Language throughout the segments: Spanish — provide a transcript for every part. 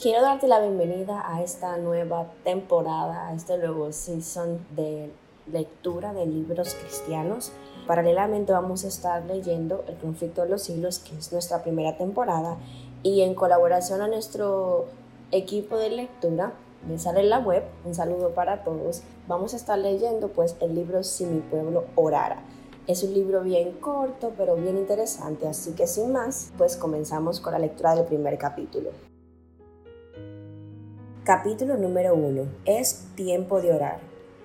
Quiero darte la bienvenida a esta nueva temporada, a este nuevo season de lectura de libros cristianos. Paralelamente vamos a estar leyendo El conflicto de los siglos, que es nuestra primera temporada, y en colaboración a nuestro equipo de lectura, me sale en la web, un saludo para todos, vamos a estar leyendo pues el libro Si mi pueblo orara. Es un libro bien corto, pero bien interesante, así que sin más, pues comenzamos con la lectura del primer capítulo. Capítulo número 1. Es tiempo de orar.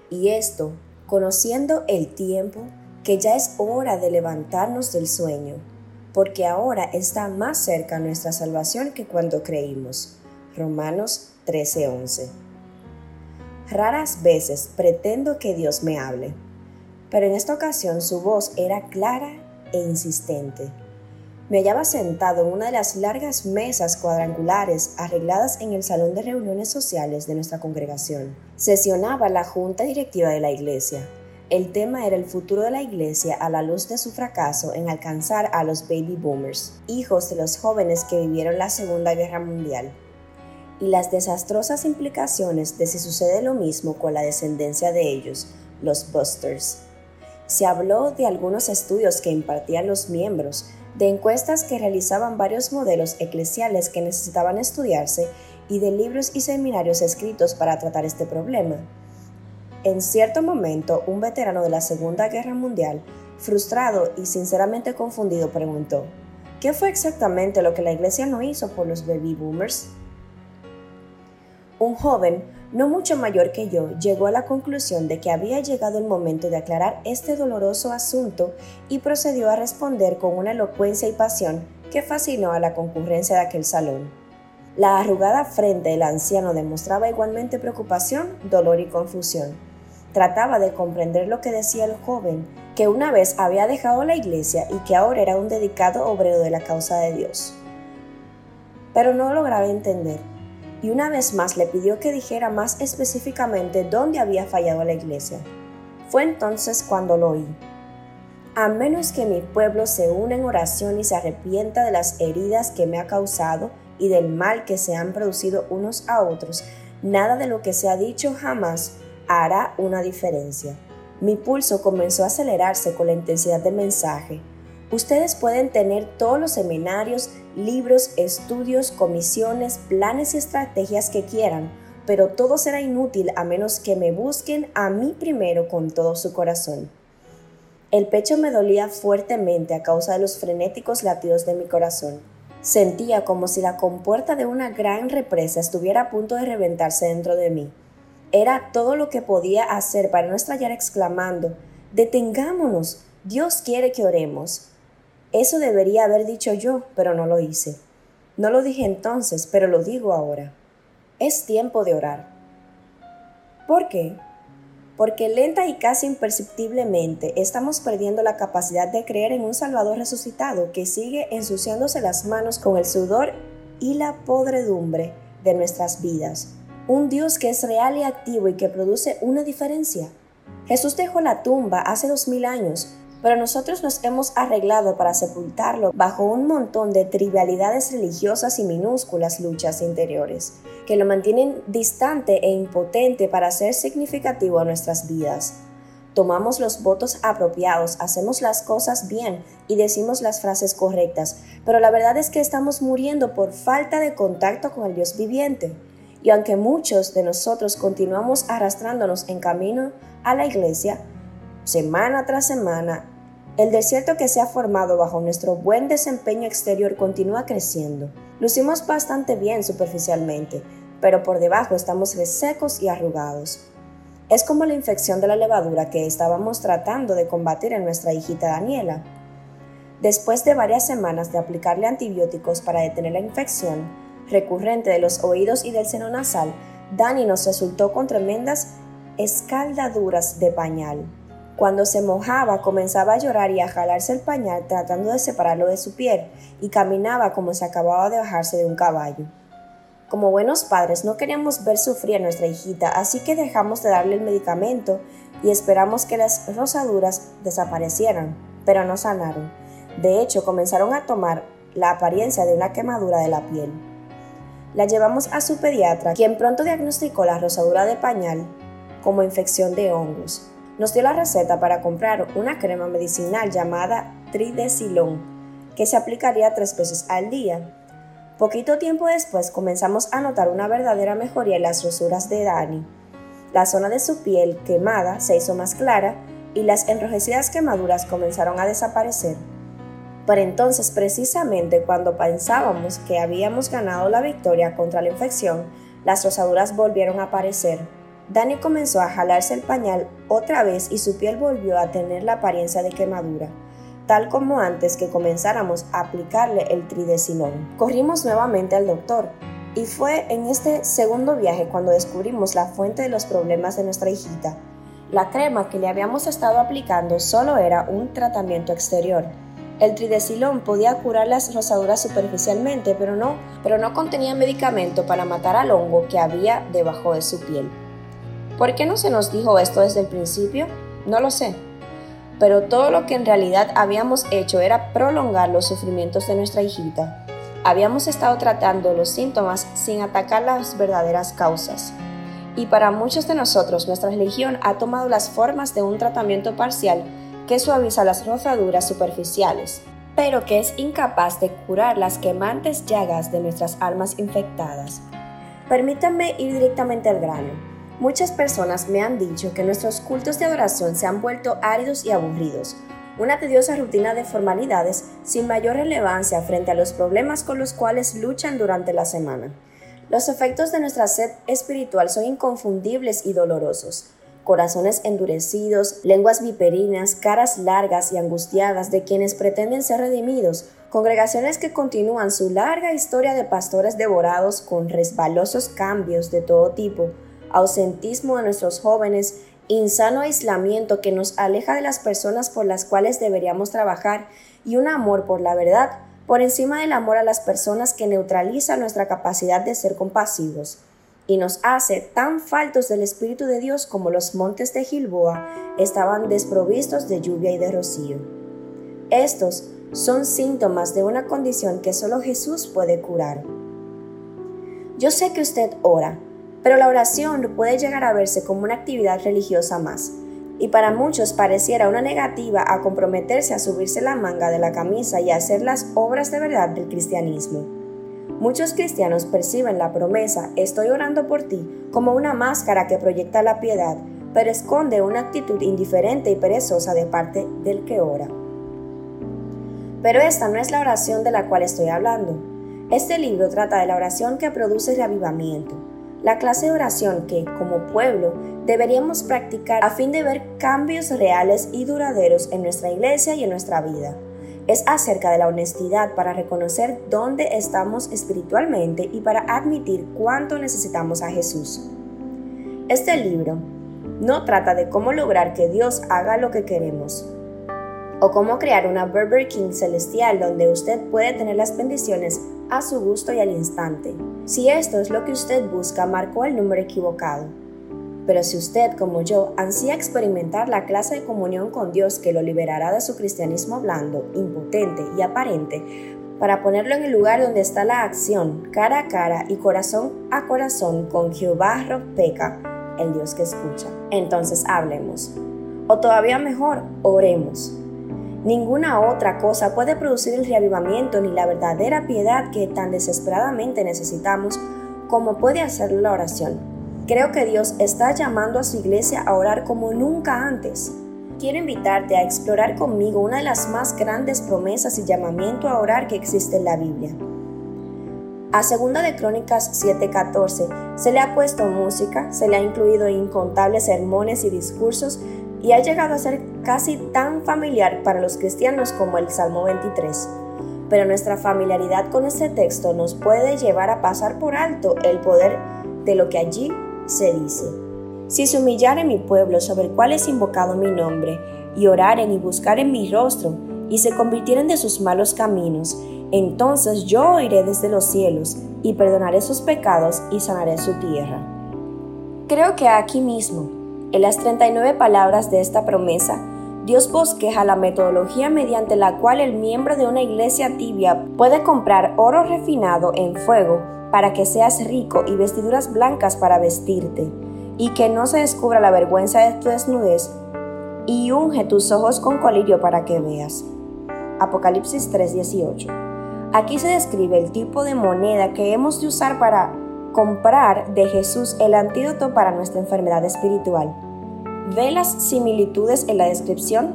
Y esto, conociendo el tiempo, que ya es hora de levantarnos del sueño, porque ahora está más cerca nuestra salvación que cuando creímos. Romanos 13:11. Raras veces pretendo que Dios me hable, pero en esta ocasión su voz era clara e insistente. Me hallaba sentado en una de las largas mesas cuadrangulares arregladas en el salón de reuniones sociales de nuestra congregación. Sesionaba la junta directiva de la iglesia. El tema era el futuro de la iglesia a la luz de su fracaso en alcanzar a los baby boomers, hijos de los jóvenes que vivieron la Segunda Guerra Mundial, y las desastrosas implicaciones de si sucede lo mismo con la descendencia de ellos, los busters. Se habló de algunos estudios que impartían los miembros, de encuestas que realizaban varios modelos eclesiales que necesitaban estudiarse y de libros y seminarios escritos para tratar este problema. En cierto momento, un veterano de la Segunda Guerra Mundial, frustrado y sinceramente confundido, preguntó, ¿qué fue exactamente lo que la Iglesia no hizo por los baby boomers? Un joven, no mucho mayor que yo, llegó a la conclusión de que había llegado el momento de aclarar este doloroso asunto y procedió a responder con una elocuencia y pasión que fascinó a la concurrencia de aquel salón. La arrugada frente del anciano demostraba igualmente preocupación, dolor y confusión. Trataba de comprender lo que decía el joven, que una vez había dejado la iglesia y que ahora era un dedicado obrero de la causa de Dios. Pero no lograba entender y una vez más le pidió que dijera más específicamente dónde había fallado la iglesia. Fue entonces cuando lo oí. A menos que mi pueblo se una en oración y se arrepienta de las heridas que me ha causado y del mal que se han producido unos a otros, nada de lo que se ha dicho jamás hará una diferencia. Mi pulso comenzó a acelerarse con la intensidad del mensaje Ustedes pueden tener todos los seminarios, libros, estudios, comisiones, planes y estrategias que quieran, pero todo será inútil a menos que me busquen a mí primero con todo su corazón. El pecho me dolía fuertemente a causa de los frenéticos latidos de mi corazón. Sentía como si la compuerta de una gran represa estuviera a punto de reventarse dentro de mí. Era todo lo que podía hacer para no estallar exclamando, Detengámonos, Dios quiere que oremos. Eso debería haber dicho yo, pero no lo hice. No lo dije entonces, pero lo digo ahora. Es tiempo de orar. ¿Por qué? Porque lenta y casi imperceptiblemente estamos perdiendo la capacidad de creer en un Salvador resucitado que sigue ensuciándose las manos con el sudor y la podredumbre de nuestras vidas. Un Dios que es real y activo y que produce una diferencia. Jesús dejó la tumba hace dos mil años, pero nosotros nos hemos arreglado para sepultarlo bajo un montón de trivialidades religiosas y minúsculas luchas interiores, que lo mantienen distante e impotente para ser significativo a nuestras vidas. Tomamos los votos apropiados, hacemos las cosas bien y decimos las frases correctas, pero la verdad es que estamos muriendo por falta de contacto con el Dios viviente. Y aunque muchos de nosotros continuamos arrastrándonos en camino a la iglesia, semana tras semana, el desierto que se ha formado bajo nuestro buen desempeño exterior continúa creciendo. Lucimos bastante bien superficialmente, pero por debajo estamos resecos y arrugados. Es como la infección de la levadura que estábamos tratando de combatir en nuestra hijita Daniela. Después de varias semanas de aplicarle antibióticos para detener la infección recurrente de los oídos y del seno nasal, Dani nos resultó con tremendas escaldaduras de pañal. Cuando se mojaba comenzaba a llorar y a jalarse el pañal tratando de separarlo de su piel y caminaba como si acababa de bajarse de un caballo. Como buenos padres no queríamos ver sufrir a nuestra hijita, así que dejamos de darle el medicamento y esperamos que las rosaduras desaparecieran, pero no sanaron. De hecho, comenzaron a tomar la apariencia de una quemadura de la piel. la llevamos a su pediatra, quien pronto diagnosticó la rosadura de pañal como infección de hongos. Nos dio la receta para comprar una crema medicinal llamada Tridecilón, que se aplicaría tres veces al día. Poquito tiempo después comenzamos a notar una verdadera mejoría en las rosuras de Dani. La zona de su piel quemada se hizo más clara y las enrojecidas quemaduras comenzaron a desaparecer. Pero entonces, precisamente cuando pensábamos que habíamos ganado la victoria contra la infección, las rosaduras volvieron a aparecer. Dani comenzó a jalarse el pañal otra vez y su piel volvió a tener la apariencia de quemadura, tal como antes que comenzáramos a aplicarle el tridecilón. Corrimos nuevamente al doctor, y fue en este segundo viaje cuando descubrimos la fuente de los problemas de nuestra hijita. La crema que le habíamos estado aplicando solo era un tratamiento exterior, el tridecilón podía curar las rosaduras superficialmente, pero no, pero no contenía medicamento para matar al hongo que había debajo de su piel. ¿Por qué no se nos dijo esto desde el principio? No lo sé. Pero todo lo que en realidad habíamos hecho era prolongar los sufrimientos de nuestra hijita. Habíamos estado tratando los síntomas sin atacar las verdaderas causas. Y para muchos de nosotros nuestra religión ha tomado las formas de un tratamiento parcial que suaviza las rozaduras superficiales, pero que es incapaz de curar las quemantes llagas de nuestras almas infectadas. Permítanme ir directamente al grano. Muchas personas me han dicho que nuestros cultos de adoración se han vuelto áridos y aburridos, una tediosa rutina de formalidades sin mayor relevancia frente a los problemas con los cuales luchan durante la semana. Los efectos de nuestra sed espiritual son inconfundibles y dolorosos corazones endurecidos, lenguas viperinas, caras largas y angustiadas de quienes pretenden ser redimidos, congregaciones que continúan su larga historia de pastores devorados con resbalosos cambios de todo tipo, ausentismo de nuestros jóvenes, insano aislamiento que nos aleja de las personas por las cuales deberíamos trabajar y un amor por la verdad por encima del amor a las personas que neutraliza nuestra capacidad de ser compasivos y nos hace tan faltos del Espíritu de Dios como los montes de Gilboa estaban desprovistos de lluvia y de rocío. Estos son síntomas de una condición que solo Jesús puede curar. Yo sé que usted ora, pero la oración puede llegar a verse como una actividad religiosa más, y para muchos pareciera una negativa a comprometerse a subirse la manga de la camisa y hacer las obras de verdad del cristianismo. Muchos cristianos perciben la promesa estoy orando por ti como una máscara que proyecta la piedad, pero esconde una actitud indiferente y perezosa de parte del que ora. Pero esta no es la oración de la cual estoy hablando. Este libro trata de la oración que produce reavivamiento, la clase de oración que, como pueblo, deberíamos practicar a fin de ver cambios reales y duraderos en nuestra iglesia y en nuestra vida es acerca de la honestidad para reconocer dónde estamos espiritualmente y para admitir cuánto necesitamos a Jesús. Este libro no trata de cómo lograr que Dios haga lo que queremos o cómo crear una Burger King celestial donde usted puede tener las bendiciones a su gusto y al instante. Si esto es lo que usted busca, marcó el número equivocado. Pero si usted, como yo, ansía experimentar la clase de comunión con Dios que lo liberará de su cristianismo blando, impotente y aparente, para ponerlo en el lugar donde está la acción, cara a cara y corazón a corazón con Jehová Peca, el Dios que escucha. Entonces hablemos. O todavía mejor, oremos. Ninguna otra cosa puede producir el reavivamiento ni la verdadera piedad que tan desesperadamente necesitamos como puede hacerlo la oración. Creo que Dios está llamando a su iglesia a orar como nunca antes. Quiero invitarte a explorar conmigo una de las más grandes promesas y llamamiento a orar que existe en la Biblia. A segunda de Crónicas 7:14 se le ha puesto música, se le ha incluido incontables sermones y discursos y ha llegado a ser casi tan familiar para los cristianos como el Salmo 23. Pero nuestra familiaridad con este texto nos puede llevar a pasar por alto el poder de lo que allí se dice, si se humillare mi pueblo sobre el cual es invocado mi nombre, y oraren y buscaren mi rostro, y se convirtieren de sus malos caminos, entonces yo oiré desde los cielos, y perdonaré sus pecados y sanaré su tierra. Creo que aquí mismo, en las 39 palabras de esta promesa, Dios bosqueja la metodología mediante la cual el miembro de una iglesia tibia puede comprar oro refinado en fuego para que seas rico y vestiduras blancas para vestirte, y que no se descubra la vergüenza de tu desnudez, y unge tus ojos con colirio para que veas. Apocalipsis 3:18. Aquí se describe el tipo de moneda que hemos de usar para comprar de Jesús el antídoto para nuestra enfermedad espiritual. ¿Ve las similitudes en la descripción?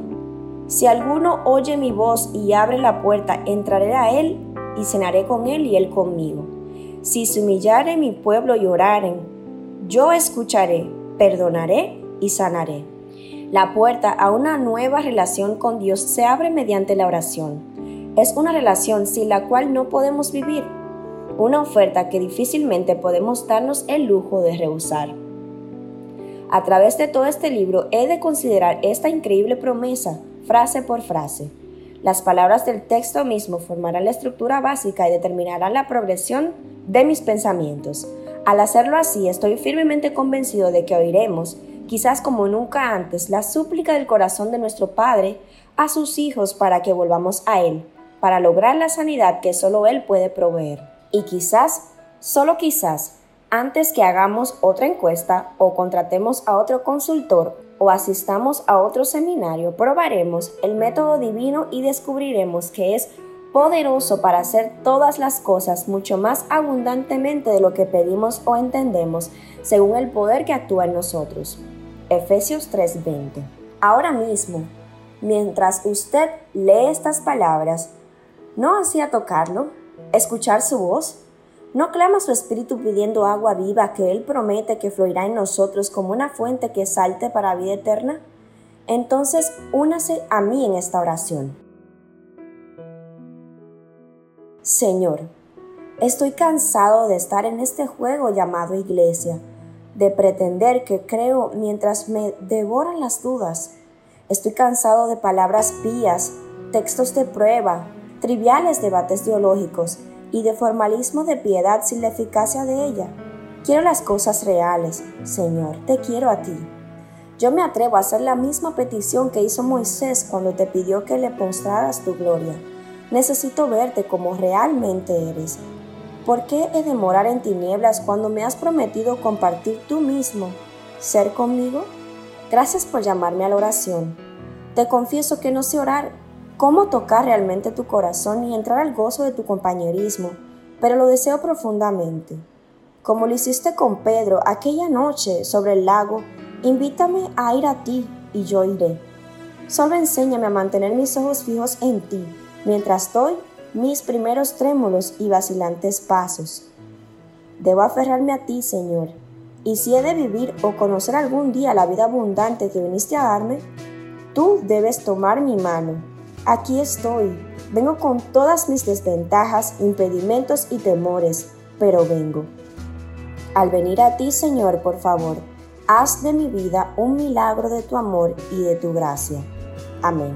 Si alguno oye mi voz y abre la puerta, entraré a él y cenaré con él y él conmigo. Si se humillare mi pueblo y oraren, yo escucharé, perdonaré y sanaré. La puerta a una nueva relación con Dios se abre mediante la oración. Es una relación sin la cual no podemos vivir, una oferta que difícilmente podemos darnos el lujo de rehusar. A través de todo este libro he de considerar esta increíble promesa frase por frase. Las palabras del texto mismo formarán la estructura básica y determinarán la progresión de mis pensamientos. Al hacerlo así, estoy firmemente convencido de que oiremos, quizás como nunca antes, la súplica del corazón de nuestro Padre a sus hijos para que volvamos a Él, para lograr la sanidad que solo Él puede proveer. Y quizás, solo quizás, antes que hagamos otra encuesta o contratemos a otro consultor o asistamos a otro seminario, probaremos el método divino y descubriremos que es poderoso para hacer todas las cosas mucho más abundantemente de lo que pedimos o entendemos, según el poder que actúa en nosotros. Efesios 3:20. Ahora mismo, mientras usted lee estas palabras, ¿no hacía tocarlo? ¿Escuchar su voz? ¿No clama su espíritu pidiendo agua viva que Él promete que fluirá en nosotros como una fuente que salte para vida eterna? Entonces, únase a mí en esta oración. Señor, estoy cansado de estar en este juego llamado iglesia, de pretender que creo mientras me devoran las dudas. Estoy cansado de palabras pías, textos de prueba, triviales debates teológicos y de formalismo de piedad sin la eficacia de ella. Quiero las cosas reales, Señor, te quiero a ti. Yo me atrevo a hacer la misma petición que hizo Moisés cuando te pidió que le postraras tu gloria. Necesito verte como realmente eres. ¿Por qué he de morar en tinieblas cuando me has prometido compartir tú mismo, ser conmigo? Gracias por llamarme a la oración. Te confieso que no sé orar cómo tocar realmente tu corazón y entrar al gozo de tu compañerismo, pero lo deseo profundamente. Como lo hiciste con Pedro aquella noche sobre el lago, invítame a ir a ti y yo iré. Solo enséñame a mantener mis ojos fijos en ti, mientras doy mis primeros trémulos y vacilantes pasos. Debo aferrarme a ti, Señor, y si he de vivir o conocer algún día la vida abundante que viniste a darme, tú debes tomar mi mano Aquí estoy. Vengo con todas mis desventajas, impedimentos y temores, pero vengo. Al venir a ti, Señor, por favor, haz de mi vida un milagro de tu amor y de tu gracia. Amén.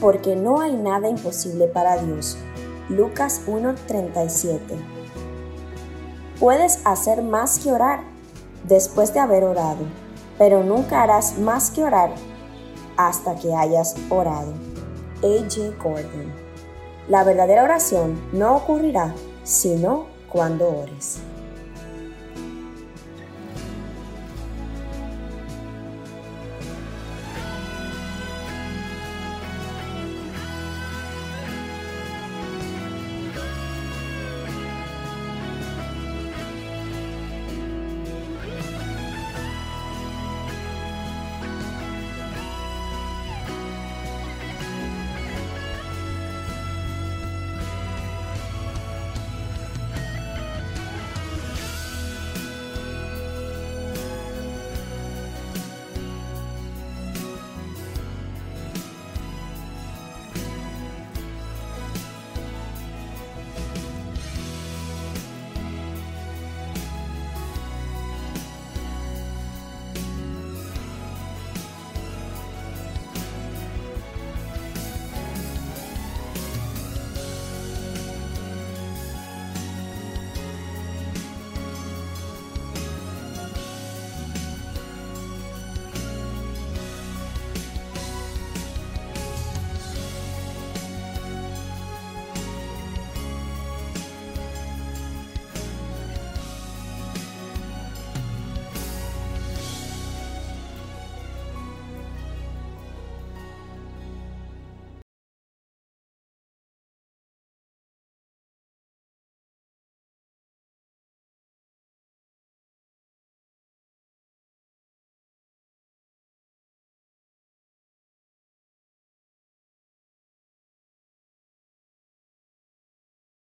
Porque no hay nada imposible para Dios. Lucas 1:37. Puedes hacer más que orar después de haber orado, pero nunca harás más que orar hasta que hayas orado. A.J. Gordon. La verdadera oración no ocurrirá sino cuando ores.